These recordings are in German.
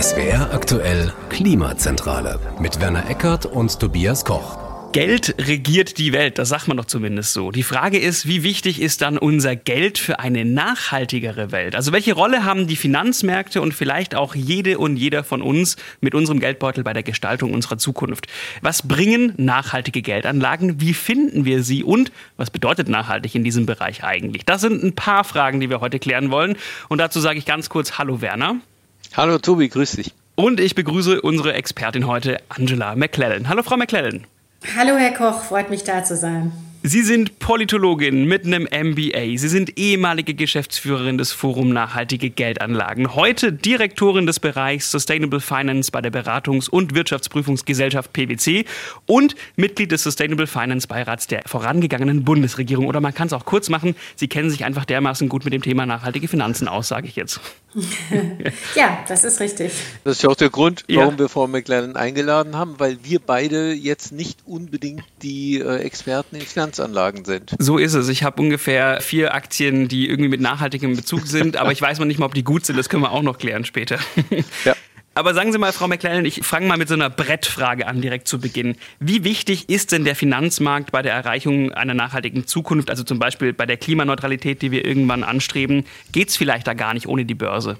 SWR aktuell Klimazentrale mit Werner Eckert und Tobias Koch. Geld regiert die Welt, das sagt man doch zumindest so. Die Frage ist, wie wichtig ist dann unser Geld für eine nachhaltigere Welt? Also welche Rolle haben die Finanzmärkte und vielleicht auch jede und jeder von uns mit unserem Geldbeutel bei der Gestaltung unserer Zukunft? Was bringen nachhaltige Geldanlagen? Wie finden wir sie? Und was bedeutet nachhaltig in diesem Bereich eigentlich? Das sind ein paar Fragen, die wir heute klären wollen. Und dazu sage ich ganz kurz Hallo Werner. Hallo Tobi, grüß dich. Und ich begrüße unsere Expertin heute, Angela McClellan. Hallo Frau McClellan. Hallo Herr Koch, freut mich da zu sein. Sie sind Politologin mit einem MBA. Sie sind ehemalige Geschäftsführerin des Forum Nachhaltige Geldanlagen. Heute Direktorin des Bereichs Sustainable Finance bei der Beratungs- und Wirtschaftsprüfungsgesellschaft PwC und Mitglied des Sustainable Finance Beirats der vorangegangenen Bundesregierung. Oder man kann es auch kurz machen. Sie kennen sich einfach dermaßen gut mit dem Thema nachhaltige Finanzen aus, sage ich jetzt. ja, das ist richtig. Das ist ja auch der Grund, warum ja. wir Frau McLaren eingeladen haben, weil wir beide jetzt nicht unbedingt die äh, Experten in Finanzen Finanzanlagen sind. So ist es. Ich habe ungefähr vier Aktien, die irgendwie mit nachhaltigem Bezug sind, aber ich weiß noch nicht mal, ob die gut sind. Das können wir auch noch klären später. Ja. Aber sagen Sie mal, Frau McClellan, ich fange mal mit so einer Brettfrage an, direkt zu Beginn. Wie wichtig ist denn der Finanzmarkt bei der Erreichung einer nachhaltigen Zukunft, also zum Beispiel bei der Klimaneutralität, die wir irgendwann anstreben? Geht es vielleicht da gar nicht ohne die Börse?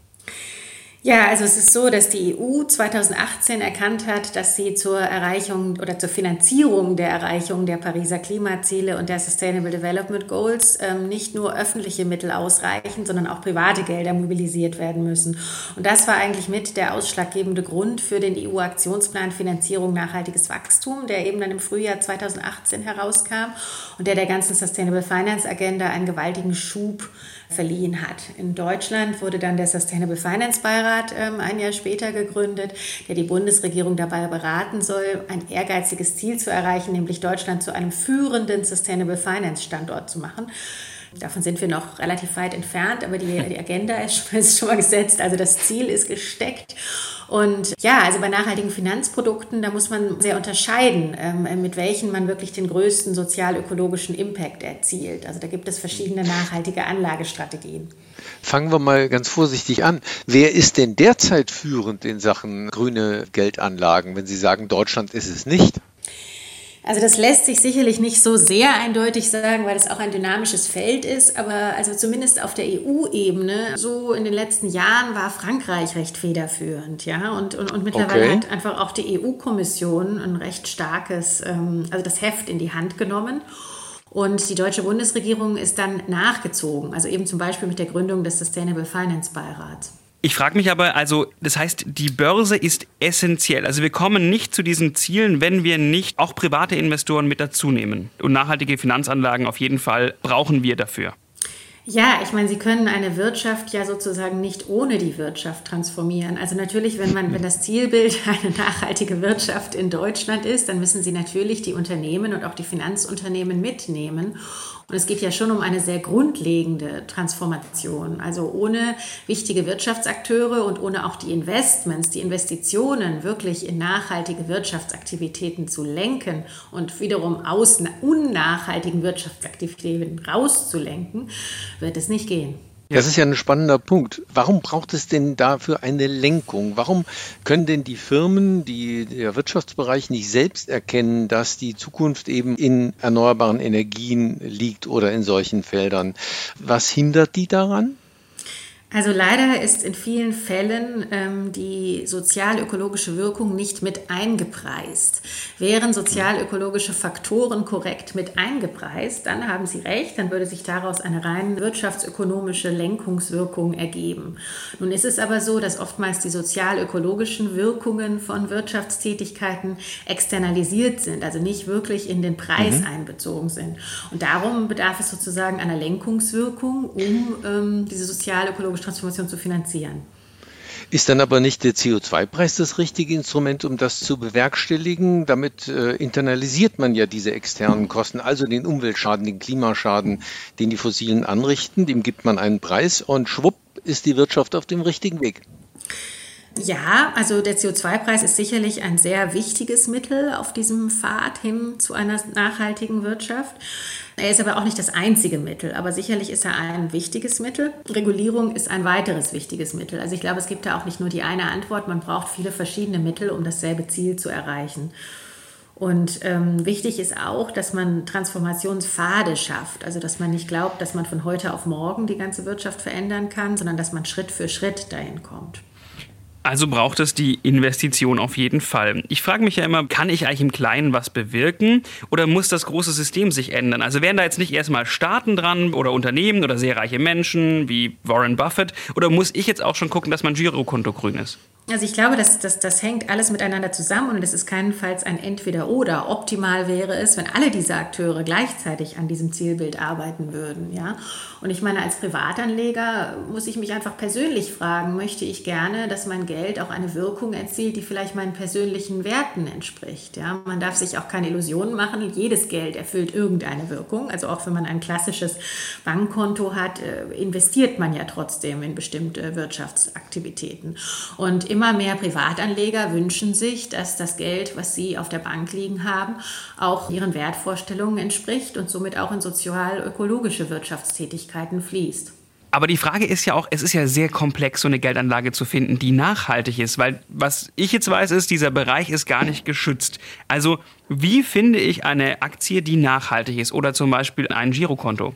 Ja, also es ist so, dass die EU 2018 erkannt hat, dass sie zur Erreichung oder zur Finanzierung der Erreichung der Pariser Klimaziele und der Sustainable Development Goals ähm, nicht nur öffentliche Mittel ausreichen, sondern auch private Gelder mobilisiert werden müssen. Und das war eigentlich mit der ausschlaggebende Grund für den EU-Aktionsplan Finanzierung nachhaltiges Wachstum, der eben dann im Frühjahr 2018 herauskam und der der ganzen Sustainable Finance Agenda einen gewaltigen Schub verliehen hat. In Deutschland wurde dann der Sustainable Finance Beirat ähm, ein Jahr später gegründet, der die Bundesregierung dabei beraten soll, ein ehrgeiziges Ziel zu erreichen, nämlich Deutschland zu einem führenden Sustainable Finance Standort zu machen. Davon sind wir noch relativ weit entfernt, aber die, die Agenda ist schon mal gesetzt, also das Ziel ist gesteckt. Und ja, also bei nachhaltigen Finanzprodukten, da muss man sehr unterscheiden, ähm, mit welchen man wirklich den größten sozial-ökologischen Impact erzielt. Also da gibt es verschiedene nachhaltige Anlagestrategien. Fangen wir mal ganz vorsichtig an. Wer ist denn derzeit führend in Sachen grüne Geldanlagen, wenn Sie sagen, Deutschland ist es nicht? Also das lässt sich sicherlich nicht so sehr eindeutig sagen, weil es auch ein dynamisches Feld ist, aber also zumindest auf der EU-Ebene, so in den letzten Jahren war Frankreich recht federführend, ja, und, und, und mittlerweile okay. hat einfach auch die EU-Kommission ein recht starkes, ähm, also das Heft in die Hand genommen. Und die deutsche Bundesregierung ist dann nachgezogen, also eben zum Beispiel mit der Gründung des Sustainable Finance Beirats. Ich frage mich aber, also das heißt, die Börse ist essentiell. Also wir kommen nicht zu diesen Zielen, wenn wir nicht auch private Investoren mit dazu nehmen. Und nachhaltige Finanzanlagen auf jeden Fall brauchen wir dafür. Ja, ich meine, Sie können eine Wirtschaft ja sozusagen nicht ohne die Wirtschaft transformieren. Also natürlich, wenn man, wenn das Zielbild eine nachhaltige Wirtschaft in Deutschland ist, dann müssen Sie natürlich die Unternehmen und auch die Finanzunternehmen mitnehmen. Und es geht ja schon um eine sehr grundlegende Transformation. Also ohne wichtige Wirtschaftsakteure und ohne auch die Investments, die Investitionen wirklich in nachhaltige Wirtschaftsaktivitäten zu lenken und wiederum aus unnachhaltigen Wirtschaftsaktivitäten rauszulenken, wird es nicht gehen. Das ist ja ein spannender Punkt. Warum braucht es denn dafür eine Lenkung? Warum können denn die Firmen, die, der Wirtschaftsbereich nicht selbst erkennen, dass die Zukunft eben in erneuerbaren Energien liegt oder in solchen Feldern? Was hindert die daran? Also leider ist in vielen Fällen ähm, die sozial-ökologische Wirkung nicht mit eingepreist. Wären sozial-ökologische Faktoren korrekt mit eingepreist, dann haben Sie recht, dann würde sich daraus eine rein wirtschaftsökonomische Lenkungswirkung ergeben. Nun ist es aber so, dass oftmals die sozial-ökologischen Wirkungen von Wirtschaftstätigkeiten externalisiert sind, also nicht wirklich in den Preis mhm. einbezogen sind. Und darum bedarf es sozusagen einer Lenkungswirkung, um ähm, diese sozial-ökologische Transformation zu finanzieren. Ist dann aber nicht der CO2-Preis das richtige Instrument, um das zu bewerkstelligen? Damit äh, internalisiert man ja diese externen Kosten, also den Umweltschaden, den Klimaschaden, den die Fossilen anrichten. Dem gibt man einen Preis und schwupp ist die Wirtschaft auf dem richtigen Weg. Ja, also der CO2-Preis ist sicherlich ein sehr wichtiges Mittel auf diesem Pfad hin zu einer nachhaltigen Wirtschaft. Er ist aber auch nicht das einzige Mittel, aber sicherlich ist er ein wichtiges Mittel. Regulierung ist ein weiteres wichtiges Mittel. Also ich glaube, es gibt da auch nicht nur die eine Antwort, man braucht viele verschiedene Mittel, um dasselbe Ziel zu erreichen. Und ähm, wichtig ist auch, dass man Transformationspfade schafft. Also dass man nicht glaubt, dass man von heute auf morgen die ganze Wirtschaft verändern kann, sondern dass man Schritt für Schritt dahin kommt. Also braucht es die Investition auf jeden Fall. Ich frage mich ja immer, kann ich eigentlich im Kleinen was bewirken oder muss das große System sich ändern? Also wären da jetzt nicht erstmal Staaten dran oder Unternehmen oder sehr reiche Menschen wie Warren Buffett oder muss ich jetzt auch schon gucken, dass mein Girokonto grün ist? Also ich glaube, dass, dass das hängt alles miteinander zusammen und es ist keinenfalls ein Entweder-Oder. Optimal wäre es, wenn alle diese Akteure gleichzeitig an diesem Zielbild arbeiten würden. Ja? Und ich meine, als Privatanleger muss ich mich einfach persönlich fragen, möchte ich gerne, dass mein Geld auch eine Wirkung erzielt, die vielleicht meinen persönlichen Werten entspricht. Ja? Man darf sich auch keine Illusionen machen, jedes Geld erfüllt irgendeine Wirkung. Also auch wenn man ein klassisches Bankkonto hat, äh, investiert man ja trotzdem in bestimmte Wirtschaftsaktivitäten. Und immer mehr Privatanleger wünschen sich, dass das Geld, was sie auf der Bank liegen haben, auch ihren Wertvorstellungen entspricht und somit auch in sozial-ökologische Wirtschaftstätigkeiten fließt. Aber die Frage ist ja auch, es ist ja sehr komplex, so eine Geldanlage zu finden, die nachhaltig ist, weil was ich jetzt weiß, ist, dieser Bereich ist gar nicht geschützt. Also wie finde ich eine Aktie, die nachhaltig ist oder zum Beispiel ein Girokonto?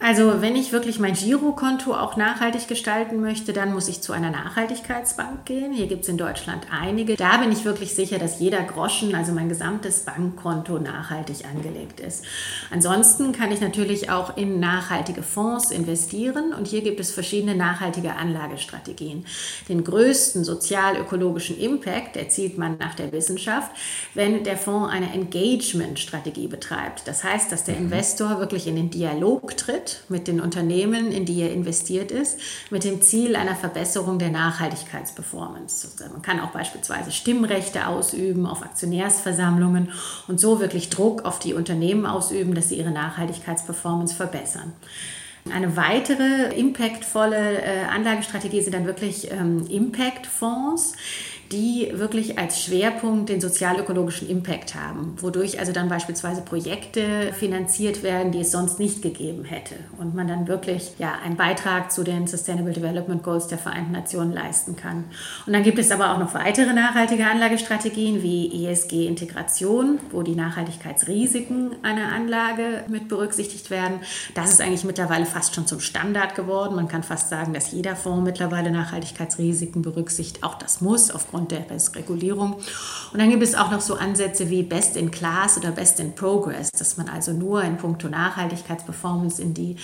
Also wenn ich wirklich mein Girokonto auch nachhaltig gestalten möchte, dann muss ich zu einer Nachhaltigkeitsbank gehen. Hier gibt es in Deutschland einige. Da bin ich wirklich sicher, dass jeder Groschen, also mein gesamtes Bankkonto nachhaltig angelegt ist. Ansonsten kann ich natürlich auch in nachhaltige Fonds investieren und hier gibt es verschiedene nachhaltige Anlagestrategien. Den größten sozial-ökologischen Impact erzielt man nach der Wissenschaft, wenn der Fonds eine Engagement-Strategie betreibt. Das heißt, dass der mhm. Investor wirklich in den Dialog tritt mit den Unternehmen, in die er investiert ist, mit dem Ziel einer Verbesserung der Nachhaltigkeitsperformance. Also man kann auch beispielsweise Stimmrechte ausüben auf Aktionärsversammlungen und so wirklich Druck auf die Unternehmen ausüben, dass sie ihre Nachhaltigkeitsperformance verbessern. Eine weitere impactvolle äh, Anlagestrategie sind dann wirklich ähm, Impact-Fonds die wirklich als Schwerpunkt den sozialökologischen Impact haben, wodurch also dann beispielsweise Projekte finanziert werden, die es sonst nicht gegeben hätte und man dann wirklich ja einen Beitrag zu den Sustainable Development Goals der Vereinten Nationen leisten kann. Und dann gibt es aber auch noch weitere nachhaltige Anlagestrategien wie ESG-Integration, wo die Nachhaltigkeitsrisiken einer Anlage mit berücksichtigt werden. Das ist eigentlich mittlerweile fast schon zum Standard geworden. Man kann fast sagen, dass jeder Fonds mittlerweile Nachhaltigkeitsrisiken berücksichtigt. Auch das muss aufgrund aufgrund der Regulierung. Und dann gibt es auch noch so Ansätze wie Best in Class oder Best in Progress, dass man also nur in puncto Nachhaltigkeitsperformance in die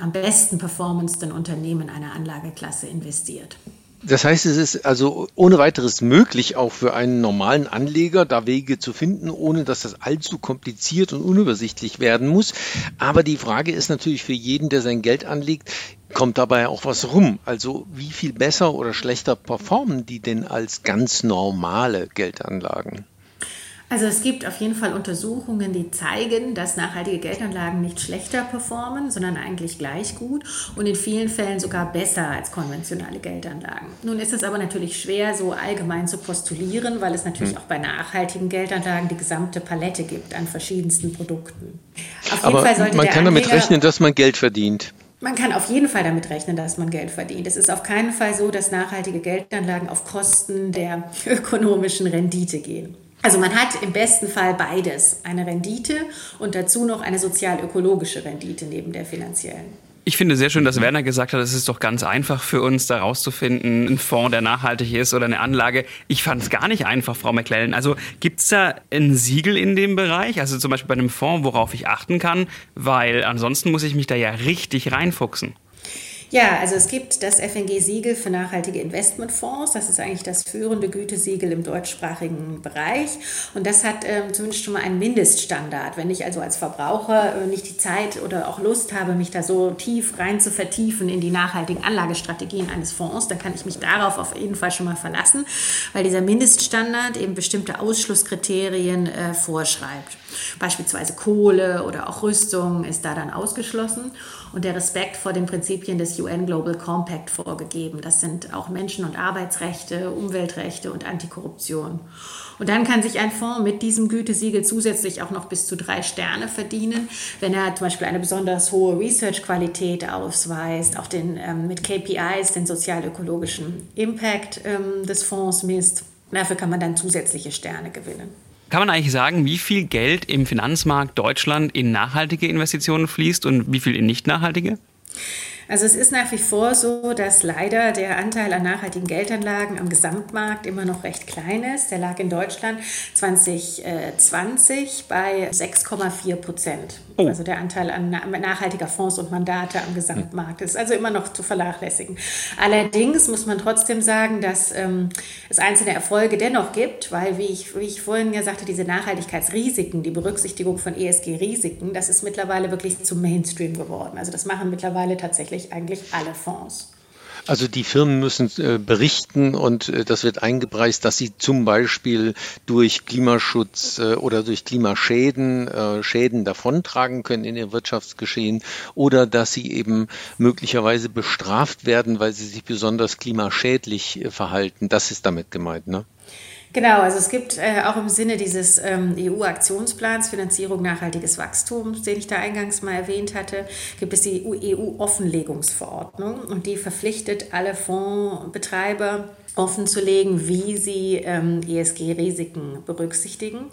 am besten performendsten Unternehmen einer Anlageklasse investiert. Das heißt, es ist also ohne weiteres möglich, auch für einen normalen Anleger da Wege zu finden, ohne dass das allzu kompliziert und unübersichtlich werden muss. Aber die Frage ist natürlich für jeden, der sein Geld anlegt, kommt dabei auch was rum? Also wie viel besser oder schlechter performen die denn als ganz normale Geldanlagen? Also es gibt auf jeden Fall Untersuchungen, die zeigen, dass nachhaltige Geldanlagen nicht schlechter performen, sondern eigentlich gleich gut und in vielen Fällen sogar besser als konventionelle Geldanlagen. Nun ist es aber natürlich schwer, so allgemein zu postulieren, weil es natürlich hm. auch bei nachhaltigen Geldanlagen die gesamte Palette gibt an verschiedensten Produkten. Auf aber man kann damit rechnen, dass man Geld verdient. Man kann auf jeden Fall damit rechnen, dass man Geld verdient. Es ist auf keinen Fall so, dass nachhaltige Geldanlagen auf Kosten der ökonomischen Rendite gehen. Also man hat im besten Fall beides, eine Rendite und dazu noch eine sozial-ökologische Rendite neben der finanziellen. Ich finde sehr schön, dass Werner gesagt hat, es ist doch ganz einfach für uns, da rauszufinden, ein Fonds, der nachhaltig ist oder eine Anlage. Ich fand es gar nicht einfach, Frau McClellan. Also gibt es da ein Siegel in dem Bereich? Also zum Beispiel bei einem Fonds, worauf ich achten kann? Weil ansonsten muss ich mich da ja richtig reinfuchsen. Ja, also es gibt das FNG-Siegel für nachhaltige Investmentfonds. Das ist eigentlich das führende Gütesiegel im deutschsprachigen Bereich. Und das hat ähm, zumindest schon mal einen Mindeststandard. Wenn ich also als Verbraucher äh, nicht die Zeit oder auch Lust habe, mich da so tief rein zu vertiefen in die nachhaltigen Anlagestrategien eines Fonds, dann kann ich mich darauf auf jeden Fall schon mal verlassen, weil dieser Mindeststandard eben bestimmte Ausschlusskriterien äh, vorschreibt. Beispielsweise Kohle oder auch Rüstung ist da dann ausgeschlossen und der Respekt vor den Prinzipien des UN Global Compact vorgegeben. Das sind auch Menschen- und Arbeitsrechte, Umweltrechte und Antikorruption. Und dann kann sich ein Fonds mit diesem Gütesiegel zusätzlich auch noch bis zu drei Sterne verdienen, wenn er zum Beispiel eine besonders hohe Research-Qualität ausweist, auch den, ähm, mit KPIs den sozial-ökologischen Impact ähm, des Fonds misst. Dafür kann man dann zusätzliche Sterne gewinnen. Kann man eigentlich sagen, wie viel Geld im Finanzmarkt Deutschland in nachhaltige Investitionen fließt und wie viel in nicht nachhaltige? Also es ist nach wie vor so, dass leider der Anteil an nachhaltigen Geldanlagen am Gesamtmarkt immer noch recht klein ist. Der lag in Deutschland 2020 bei 6,4 Prozent. Oh. Also der Anteil an nachhaltiger Fonds und Mandate am Gesamtmarkt ist also immer noch zu vernachlässigen. Allerdings muss man trotzdem sagen, dass ähm, es einzelne Erfolge dennoch gibt, weil, wie ich, wie ich vorhin ja sagte, diese Nachhaltigkeitsrisiken, die Berücksichtigung von ESG-Risiken, das ist mittlerweile wirklich zum Mainstream geworden. Also das machen mittlerweile tatsächlich tatsächlich eigentlich alle Fonds. Also die Firmen müssen äh, berichten und äh, das wird eingepreist, dass sie zum Beispiel durch Klimaschutz äh, oder durch Klimaschäden äh, Schäden davontragen können in ihr Wirtschaftsgeschehen oder dass sie eben möglicherweise bestraft werden, weil sie sich besonders klimaschädlich äh, verhalten. Das ist damit gemeint, ne? Genau, also es gibt äh, auch im Sinne dieses ähm, EU-Aktionsplans Finanzierung nachhaltiges Wachstum, den ich da eingangs mal erwähnt hatte, gibt es die EU-Offenlegungsverordnung und die verpflichtet alle Fondsbetreiber offenzulegen, wie sie ähm, ESG-Risiken berücksichtigen.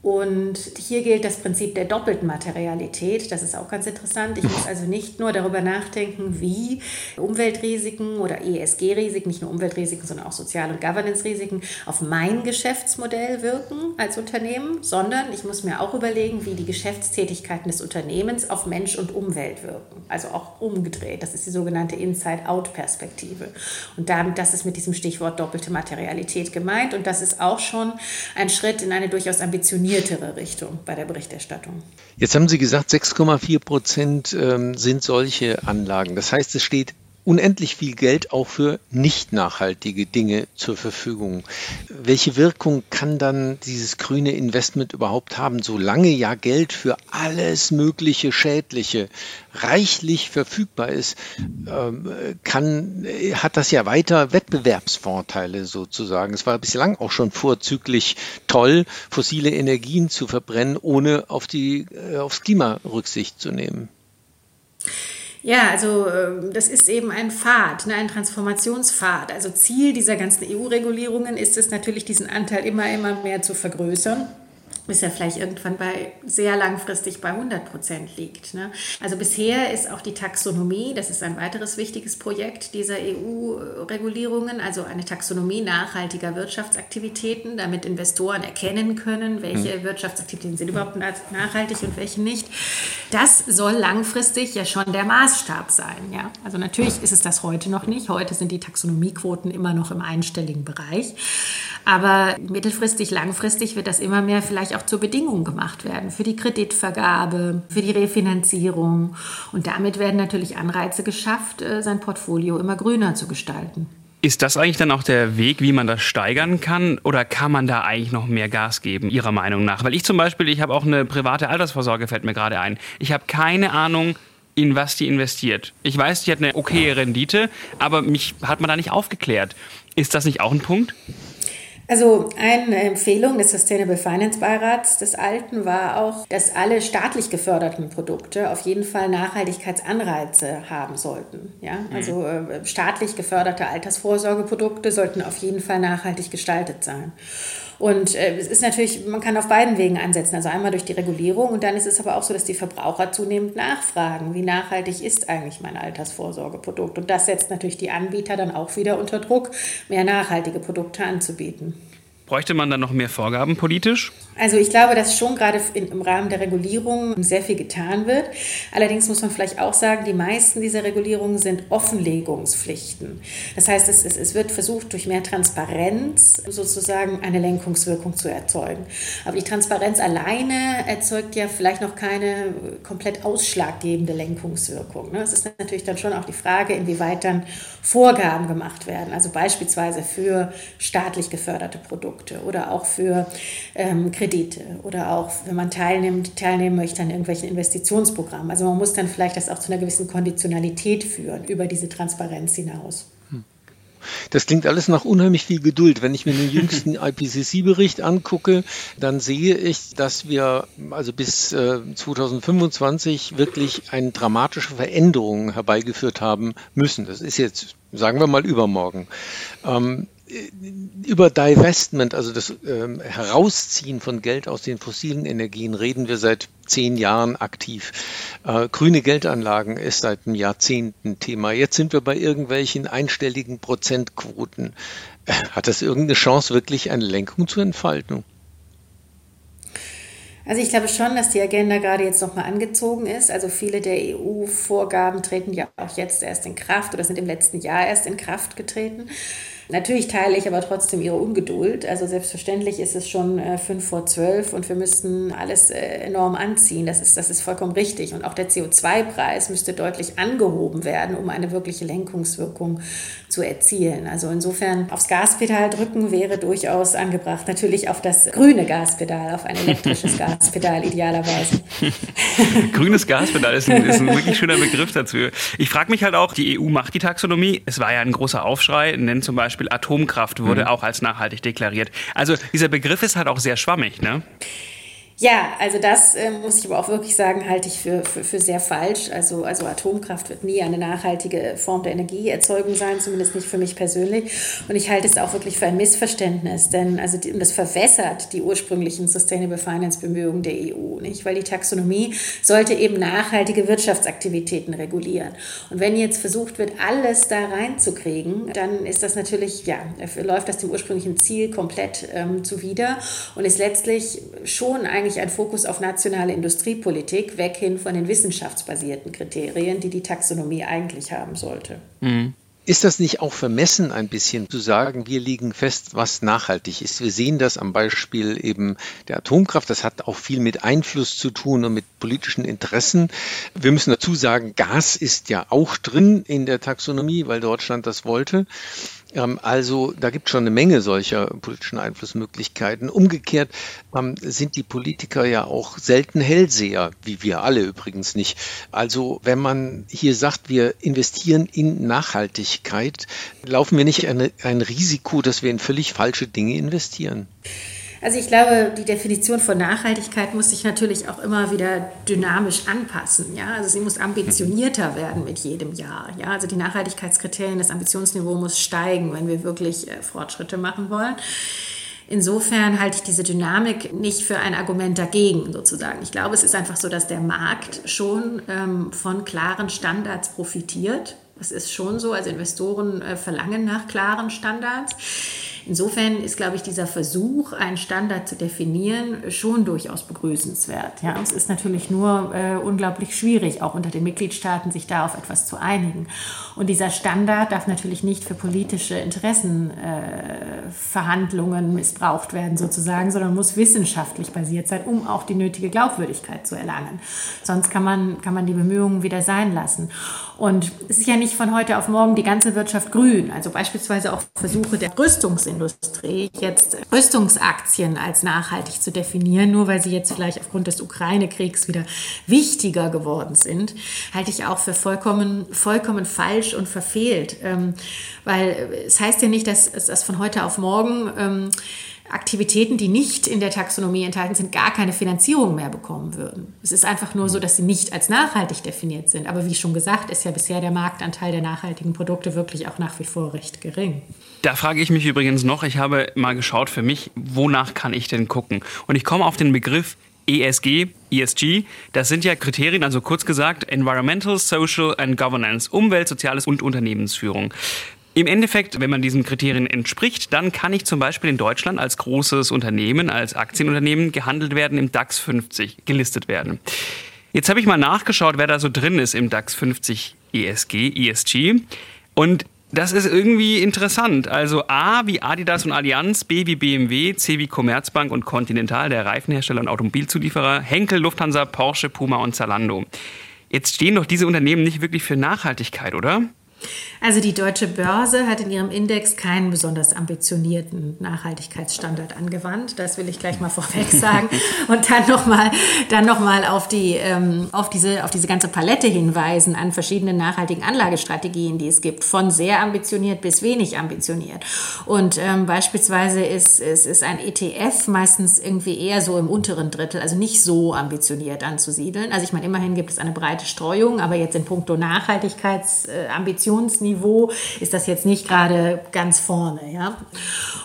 Und hier gilt das Prinzip der doppelten Materialität. Das ist auch ganz interessant. Ich muss also nicht nur darüber nachdenken, wie Umweltrisiken oder ESG-Risiken, nicht nur Umweltrisiken, sondern auch Sozial- und Governance-Risiken auf mein Geschäftsmodell wirken als Unternehmen, sondern ich muss mir auch überlegen, wie die Geschäftstätigkeiten des Unternehmens auf Mensch und Umwelt wirken. Also auch umgedreht. Das ist die sogenannte Inside-Out-Perspektive. Und damit, das ist mit diesem Stichwort doppelte Materialität gemeint. Und das ist auch schon ein Schritt in eine durchaus ambitionierte informiertere Richtung bei der Berichterstattung. Jetzt haben Sie gesagt, 6,4 Prozent ähm, sind solche Anlagen. Das heißt, es steht unendlich viel Geld auch für nicht nachhaltige Dinge zur Verfügung. Welche Wirkung kann dann dieses grüne Investment überhaupt haben, solange ja Geld für alles mögliche Schädliche reichlich verfügbar ist, ähm, kann, hat das ja weiter Wettbewerbsvorteile sozusagen. Es war bislang auch schon vorzüglich toll, fossile Energien zu verbrennen, ohne auf die, äh, aufs Klima Rücksicht zu nehmen. Ja, also ähm, das ist eben ein Pfad, ne, ein Transformationspfad. Also Ziel dieser ganzen EU-Regulierungen ist es natürlich, diesen Anteil immer, immer mehr zu vergrößern bis er vielleicht irgendwann bei sehr langfristig bei 100 Prozent liegt. Ne? Also bisher ist auch die Taxonomie, das ist ein weiteres wichtiges Projekt dieser EU-Regulierungen, also eine Taxonomie nachhaltiger Wirtschaftsaktivitäten, damit Investoren erkennen können, welche mhm. Wirtschaftsaktivitäten sind überhaupt nachhaltig und welche nicht. Das soll langfristig ja schon der Maßstab sein. Ja? Also natürlich ist es das heute noch nicht. Heute sind die Taxonomiequoten immer noch im einstelligen Bereich. Aber mittelfristig, langfristig wird das immer mehr vielleicht auch zur Bedingung gemacht werden für die Kreditvergabe, für die Refinanzierung. Und damit werden natürlich Anreize geschafft, äh, sein Portfolio immer grüner zu gestalten. Ist das eigentlich dann auch der Weg, wie man das steigern kann? Oder kann man da eigentlich noch mehr Gas geben, Ihrer Meinung nach? Weil ich zum Beispiel, ich habe auch eine private Altersvorsorge, fällt mir gerade ein. Ich habe keine Ahnung, in was die investiert. Ich weiß, die hat eine okaye Rendite, aber mich hat man da nicht aufgeklärt. Ist das nicht auch ein Punkt? Also eine Empfehlung des Sustainable Finance Beirats des Alten war auch, dass alle staatlich geförderten Produkte auf jeden Fall Nachhaltigkeitsanreize haben sollten. Ja? Mhm. Also äh, staatlich geförderte Altersvorsorgeprodukte sollten auf jeden Fall nachhaltig gestaltet sein. Und äh, es ist natürlich, man kann auf beiden Wegen ansetzen. Also einmal durch die Regulierung und dann ist es aber auch so, dass die Verbraucher zunehmend nachfragen, wie nachhaltig ist eigentlich mein Altersvorsorgeprodukt. Und das setzt natürlich die Anbieter dann auch wieder unter Druck, mehr nachhaltige Produkte anzubieten. Bräuchte man dann noch mehr Vorgaben politisch? Also ich glaube, dass schon gerade im Rahmen der Regulierung sehr viel getan wird. Allerdings muss man vielleicht auch sagen, die meisten dieser Regulierungen sind Offenlegungspflichten. Das heißt, es, es, wird versucht, durch mehr Transparenz sozusagen eine Lenkungswirkung zu erzeugen. Aber die Transparenz alleine erzeugt ja vielleicht noch keine komplett ausschlaggebende Lenkungswirkung. Ne? Es ist natürlich dann schon auch die Frage, inwieweit dann Vorgaben gemacht werden. Also beispielsweise für staatlich geförderte Produkte. Oder auch für ähm, oder auch, wenn man teilnimmt, teilnehmen möchte an irgendwelchen Investitionsprogrammen. Also man muss dann vielleicht das auch zu einer gewissen Konditionalität führen über diese Transparenz hinaus. Das klingt alles nach unheimlich viel Geduld. Wenn ich mir den jüngsten IPCC-Bericht angucke, dann sehe ich, dass wir also bis äh, 2025 wirklich eine dramatische Veränderung herbeigeführt haben müssen. Das ist jetzt, sagen wir mal, übermorgen. Ähm, über Divestment, also das ähm, Herausziehen von Geld aus den fossilen Energien, reden wir seit zehn Jahren aktiv. Äh, grüne Geldanlagen ist seit einem Jahrzehnt ein Thema. Jetzt sind wir bei irgendwelchen einstelligen Prozentquoten. Äh, hat das irgendeine Chance, wirklich eine Lenkung zu entfalten? Also ich glaube schon, dass die Agenda gerade jetzt nochmal angezogen ist. Also viele der EU-Vorgaben treten ja auch jetzt erst in Kraft oder sind im letzten Jahr erst in Kraft getreten. Natürlich teile ich aber trotzdem ihre Ungeduld. Also selbstverständlich ist es schon äh, fünf vor zwölf und wir müssten alles äh, enorm anziehen. Das ist, das ist vollkommen richtig. Und auch der CO2-Preis müsste deutlich angehoben werden, um eine wirkliche Lenkungswirkung zu erzielen. Also insofern aufs Gaspedal drücken wäre durchaus angebracht. Natürlich auf das grüne Gaspedal, auf ein elektrisches Gaspedal idealerweise. Grünes Gaspedal ist ein, ist ein wirklich schöner Begriff dazu. Ich frage mich halt auch, die EU macht die Taxonomie. Es war ja ein großer Aufschrei, nennt zum Beispiel Beispiel Atomkraft wurde mhm. auch als nachhaltig deklariert. Also dieser Begriff ist halt auch sehr schwammig, ne? Ja, also das äh, muss ich aber auch wirklich sagen, halte ich für, für, für sehr falsch. Also, also Atomkraft wird nie eine nachhaltige Form der Energieerzeugung sein, zumindest nicht für mich persönlich. Und ich halte es auch wirklich für ein Missverständnis, denn also die, das verwässert die ursprünglichen Sustainable Finance Bemühungen der EU, nicht? Weil die Taxonomie sollte eben nachhaltige Wirtschaftsaktivitäten regulieren. Und wenn jetzt versucht wird, alles da reinzukriegen, dann ist das natürlich, ja, läuft das dem ursprünglichen Ziel komplett ähm, zuwider und ist letztlich schon eigentlich eigentlich ein Fokus auf nationale Industriepolitik, weg hin von den wissenschaftsbasierten Kriterien, die die Taxonomie eigentlich haben sollte. Mhm. Ist das nicht auch vermessen, ein bisschen zu sagen, wir legen fest, was nachhaltig ist? Wir sehen das am Beispiel eben der Atomkraft. Das hat auch viel mit Einfluss zu tun und mit politischen Interessen. Wir müssen dazu sagen, Gas ist ja auch drin in der Taxonomie, weil Deutschland das wollte. Ähm, also da gibt es schon eine Menge solcher politischen Einflussmöglichkeiten. Umgekehrt ähm, sind die Politiker ja auch selten Hellseher, wie wir alle übrigens nicht. Also wenn man hier sagt, wir investieren in Nachhaltigkeit, laufen wir nicht eine, ein Risiko, dass wir in völlig falsche Dinge investieren. Also ich glaube, die Definition von Nachhaltigkeit muss sich natürlich auch immer wieder dynamisch anpassen. Ja? Also sie muss ambitionierter werden mit jedem Jahr. Ja? Also die Nachhaltigkeitskriterien, das Ambitionsniveau muss steigen, wenn wir wirklich äh, Fortschritte machen wollen. Insofern halte ich diese Dynamik nicht für ein Argument dagegen, sozusagen. Ich glaube, es ist einfach so, dass der Markt schon ähm, von klaren Standards profitiert. Das ist schon so. Also Investoren äh, verlangen nach klaren Standards. Insofern ist, glaube ich, dieser Versuch, einen Standard zu definieren, schon durchaus begrüßenswert. Ja, es ist natürlich nur äh, unglaublich schwierig, auch unter den Mitgliedstaaten, sich da auf etwas zu einigen. Und dieser Standard darf natürlich nicht für politische Interessenverhandlungen äh, missbraucht werden, sozusagen, sondern muss wissenschaftlich basiert sein, um auch die nötige Glaubwürdigkeit zu erlangen. Sonst kann man, kann man die Bemühungen wieder sein lassen. Und es ist ja nicht von heute auf morgen die ganze Wirtschaft grün. Also beispielsweise auch Versuche der Rüstungsindustrie Rüstungsindustrie jetzt Rüstungsaktien als nachhaltig zu definieren, nur weil sie jetzt vielleicht aufgrund des Ukraine-Kriegs wieder wichtiger geworden sind, halte ich auch für vollkommen, vollkommen falsch und verfehlt. Ähm, weil es heißt ja nicht, dass es von heute auf morgen ähm, Aktivitäten, die nicht in der Taxonomie enthalten sind, gar keine Finanzierung mehr bekommen würden. Es ist einfach nur so, dass sie nicht als nachhaltig definiert sind. Aber wie schon gesagt, ist ja bisher der Marktanteil der nachhaltigen Produkte wirklich auch nach wie vor recht gering. Da frage ich mich übrigens noch, ich habe mal geschaut für mich, wonach kann ich denn gucken? Und ich komme auf den Begriff ESG, ESG, das sind ja Kriterien, also kurz gesagt Environmental, Social and Governance, Umwelt, Soziales und Unternehmensführung. Im Endeffekt, wenn man diesen Kriterien entspricht, dann kann ich zum Beispiel in Deutschland als großes Unternehmen, als Aktienunternehmen gehandelt werden, im DAX 50 gelistet werden. Jetzt habe ich mal nachgeschaut, wer da so drin ist im DAX 50 ESG, ESG. Und das ist irgendwie interessant. Also A wie Adidas und Allianz, B wie BMW, C wie Commerzbank und Continental, der Reifenhersteller und Automobilzulieferer, Henkel, Lufthansa, Porsche, Puma und Zalando. Jetzt stehen doch diese Unternehmen nicht wirklich für Nachhaltigkeit, oder? Also die deutsche Börse hat in ihrem Index keinen besonders ambitionierten Nachhaltigkeitsstandard angewandt. Das will ich gleich mal vorweg sagen. Und dann nochmal dann noch mal auf, die, ähm, auf, diese, auf diese ganze Palette hinweisen an verschiedenen nachhaltigen Anlagestrategien, die es gibt, von sehr ambitioniert bis wenig ambitioniert. Und ähm, beispielsweise ist, ist, ist ein ETF meistens irgendwie eher so im unteren Drittel, also nicht so ambitioniert anzusiedeln. Also ich meine, immerhin gibt es eine breite Streuung, aber jetzt in puncto Nachhaltigkeitsambitionsniveau Niveau ist das jetzt nicht gerade ganz vorne. Ja?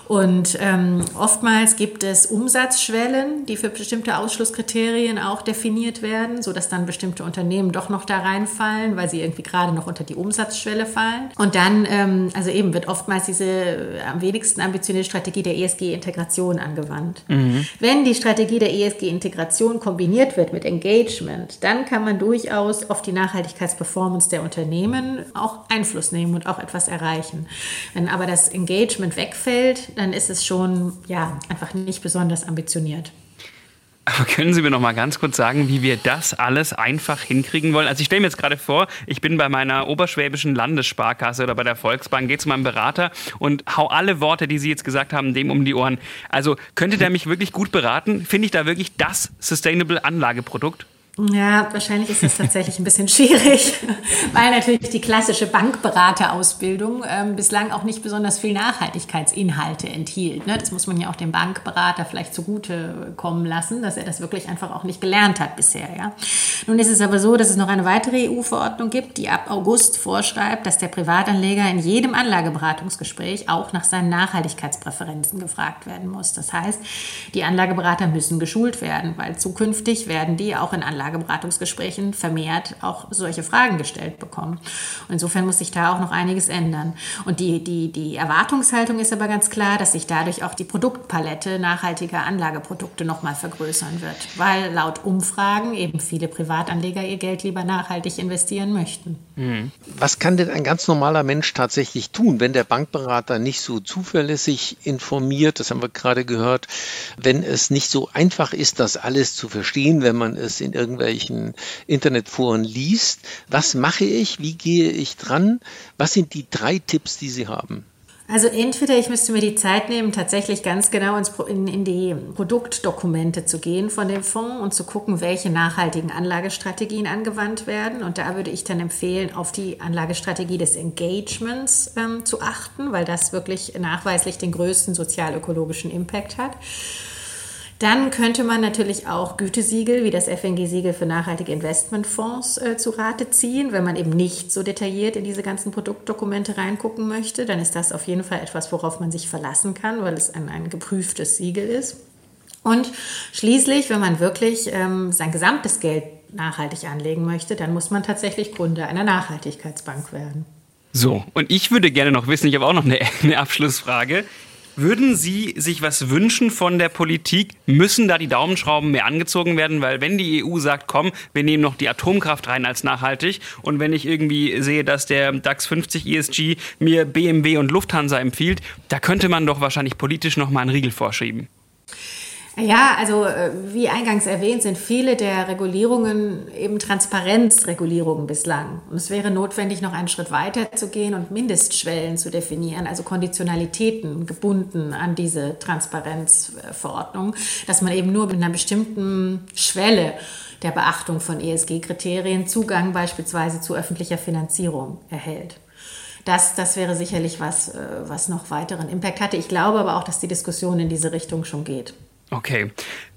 Und ähm, oftmals gibt es Umsatzschwellen, die für bestimmte Ausschlusskriterien auch definiert werden, sodass dann bestimmte Unternehmen doch noch da reinfallen, weil sie irgendwie gerade noch unter die Umsatzschwelle fallen. Und dann, ähm, also eben wird oftmals diese äh, am wenigsten ambitionierte Strategie der ESG-Integration angewandt. Mhm. Wenn die Strategie der ESG-Integration kombiniert wird mit Engagement, dann kann man durchaus auf die Nachhaltigkeitsperformance der Unternehmen auch Einfluss nehmen und auch etwas erreichen. Wenn aber das Engagement wegfällt, dann ist es schon ja einfach nicht besonders ambitioniert. Aber können Sie mir noch mal ganz kurz sagen, wie wir das alles einfach hinkriegen wollen? Also ich stelle mir jetzt gerade vor, ich bin bei meiner oberschwäbischen Landessparkasse oder bei der Volksbank, gehe zu meinem Berater und hau alle Worte, die Sie jetzt gesagt haben, dem um die Ohren. Also könnte der mich wirklich gut beraten? Finde ich da wirklich das Sustainable Anlageprodukt? Ja, wahrscheinlich ist das tatsächlich ein bisschen schwierig, weil natürlich die klassische Bankberaterausbildung ähm, bislang auch nicht besonders viel Nachhaltigkeitsinhalte enthielt. Ne? Das muss man ja auch dem Bankberater vielleicht zugute kommen lassen, dass er das wirklich einfach auch nicht gelernt hat bisher. Ja? Nun ist es aber so, dass es noch eine weitere EU-Verordnung gibt, die ab August vorschreibt, dass der Privatanleger in jedem Anlageberatungsgespräch auch nach seinen Nachhaltigkeitspräferenzen gefragt werden muss. Das heißt, die Anlageberater müssen geschult werden, weil zukünftig werden die auch in Anlageberatungsgesprächen Anlageberatungsgesprächen vermehrt auch solche Fragen gestellt bekommen. Und insofern muss sich da auch noch einiges ändern. Und die, die, die Erwartungshaltung ist aber ganz klar, dass sich dadurch auch die Produktpalette nachhaltiger Anlageprodukte nochmal vergrößern wird, weil laut Umfragen eben viele Privatanleger ihr Geld lieber nachhaltig investieren möchten. Mhm. Was kann denn ein ganz normaler Mensch tatsächlich tun, wenn der Bankberater nicht so zuverlässig informiert, das haben wir gerade gehört, wenn es nicht so einfach ist, das alles zu verstehen, wenn man es in irgendeiner irgendwelchen Internetforen liest. Was mache ich? Wie gehe ich dran? Was sind die drei Tipps, die Sie haben? Also entweder ich müsste mir die Zeit nehmen, tatsächlich ganz genau ins, in, in, die Produktdokumente zu gehen von dem Fonds und zu gucken, welche nachhaltigen Anlagestrategien angewandt werden. Und da würde ich dann empfehlen, auf die Anlagestrategie des Engagements ähm, zu achten, weil das wirklich nachweislich den größten sozialökologischen Impact hat. Dann könnte man natürlich auch Gütesiegel wie das FNG-Siegel für nachhaltige Investmentfonds äh, zu Rate ziehen. Wenn man eben nicht so detailliert in diese ganzen Produktdokumente reingucken möchte, dann ist das auf jeden Fall etwas, worauf man sich verlassen kann, weil es ein, ein geprüftes Siegel ist. Und schließlich, wenn man wirklich ähm, sein gesamtes Geld nachhaltig anlegen möchte, dann muss man tatsächlich Kunde einer Nachhaltigkeitsbank werden. So, und ich würde gerne noch wissen, ich habe auch noch eine, eine Abschlussfrage. Würden Sie sich was wünschen von der Politik? Müssen da die Daumenschrauben mehr angezogen werden? Weil wenn die EU sagt, komm, wir nehmen noch die Atomkraft rein als nachhaltig und wenn ich irgendwie sehe, dass der DAX 50 ESG mir BMW und Lufthansa empfiehlt, da könnte man doch wahrscheinlich politisch noch mal einen Riegel vorschieben. Ja, also äh, wie eingangs erwähnt, sind viele der Regulierungen eben Transparenzregulierungen bislang. Und es wäre notwendig, noch einen Schritt weiter zu gehen und Mindestschwellen zu definieren, also Konditionalitäten gebunden an diese Transparenzverordnung, dass man eben nur mit einer bestimmten Schwelle der Beachtung von ESG-Kriterien Zugang beispielsweise zu öffentlicher Finanzierung erhält. Das, das wäre sicherlich was, äh, was noch weiteren Impact hatte. Ich glaube aber auch, dass die Diskussion in diese Richtung schon geht. Okay.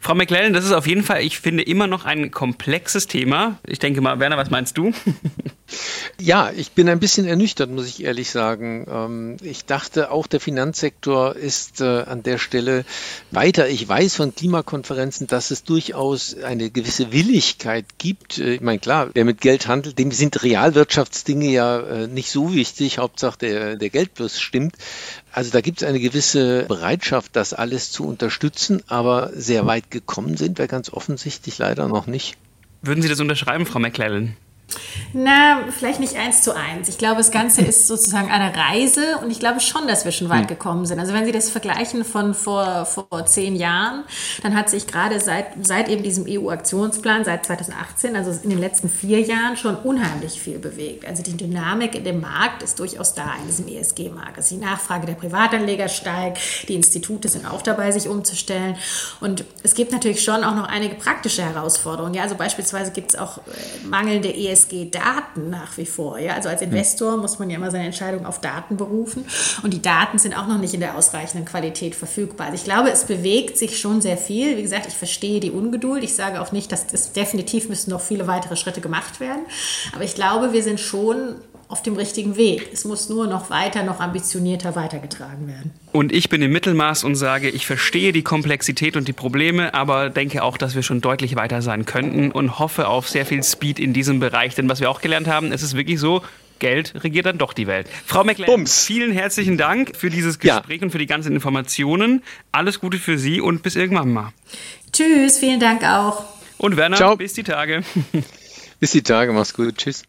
Frau McLellan, das ist auf jeden Fall, ich finde, immer noch ein komplexes Thema. Ich denke mal, Werner, was meinst du? Ja, ich bin ein bisschen ernüchtert, muss ich ehrlich sagen. Ähm, ich dachte, auch der Finanzsektor ist äh, an der Stelle weiter. Ich weiß von Klimakonferenzen, dass es durchaus eine gewisse Willigkeit gibt. Äh, ich meine, klar, wer mit Geld handelt, dem sind Realwirtschaftsdinge ja äh, nicht so wichtig. Hauptsache der, der Geldfluss stimmt. Also da gibt es eine gewisse Bereitschaft, das alles zu unterstützen, aber sehr weit gekommen sind wir ganz offensichtlich leider noch nicht. Würden Sie das unterschreiben, Frau McClellan? Na, vielleicht nicht eins zu eins. Ich glaube, das Ganze ist sozusagen eine Reise und ich glaube schon, dass wir schon weit hm. gekommen sind. Also wenn Sie das vergleichen von vor, vor zehn Jahren, dann hat sich gerade seit, seit eben diesem EU-Aktionsplan, seit 2018, also in den letzten vier Jahren, schon unheimlich viel bewegt. Also die Dynamik in dem Markt ist durchaus da, in diesem ESG-Markt. Also die Nachfrage der Privatanleger steigt, die Institute sind auch dabei, sich umzustellen. Und es gibt natürlich schon auch noch einige praktische Herausforderungen. Ja, also beispielsweise gibt es auch äh, mangelnde ESG-Daten Daten nach wie vor. Ja? Also als hm. Investor muss man ja immer seine Entscheidung auf Daten berufen und die Daten sind auch noch nicht in der ausreichenden Qualität verfügbar. Also ich glaube, es bewegt sich schon sehr viel. Wie gesagt, ich verstehe die Ungeduld. Ich sage auch nicht, dass das definitiv müssen noch viele weitere Schritte gemacht werden. Aber ich glaube, wir sind schon auf dem richtigen Weg. Es muss nur noch weiter, noch ambitionierter weitergetragen werden. Und ich bin im Mittelmaß und sage, ich verstehe die Komplexität und die Probleme, aber denke auch, dass wir schon deutlich weiter sein könnten und hoffe auf sehr viel Speed in diesem Bereich. Denn was wir auch gelernt haben, es ist wirklich so, Geld regiert dann doch die Welt. Frau McLaren, vielen herzlichen Dank für dieses Gespräch ja. und für die ganzen Informationen. Alles Gute für Sie und bis irgendwann mal. Tschüss, vielen Dank auch. Und Werner, Ciao. bis die Tage. Bis die Tage, mach's gut. Tschüss.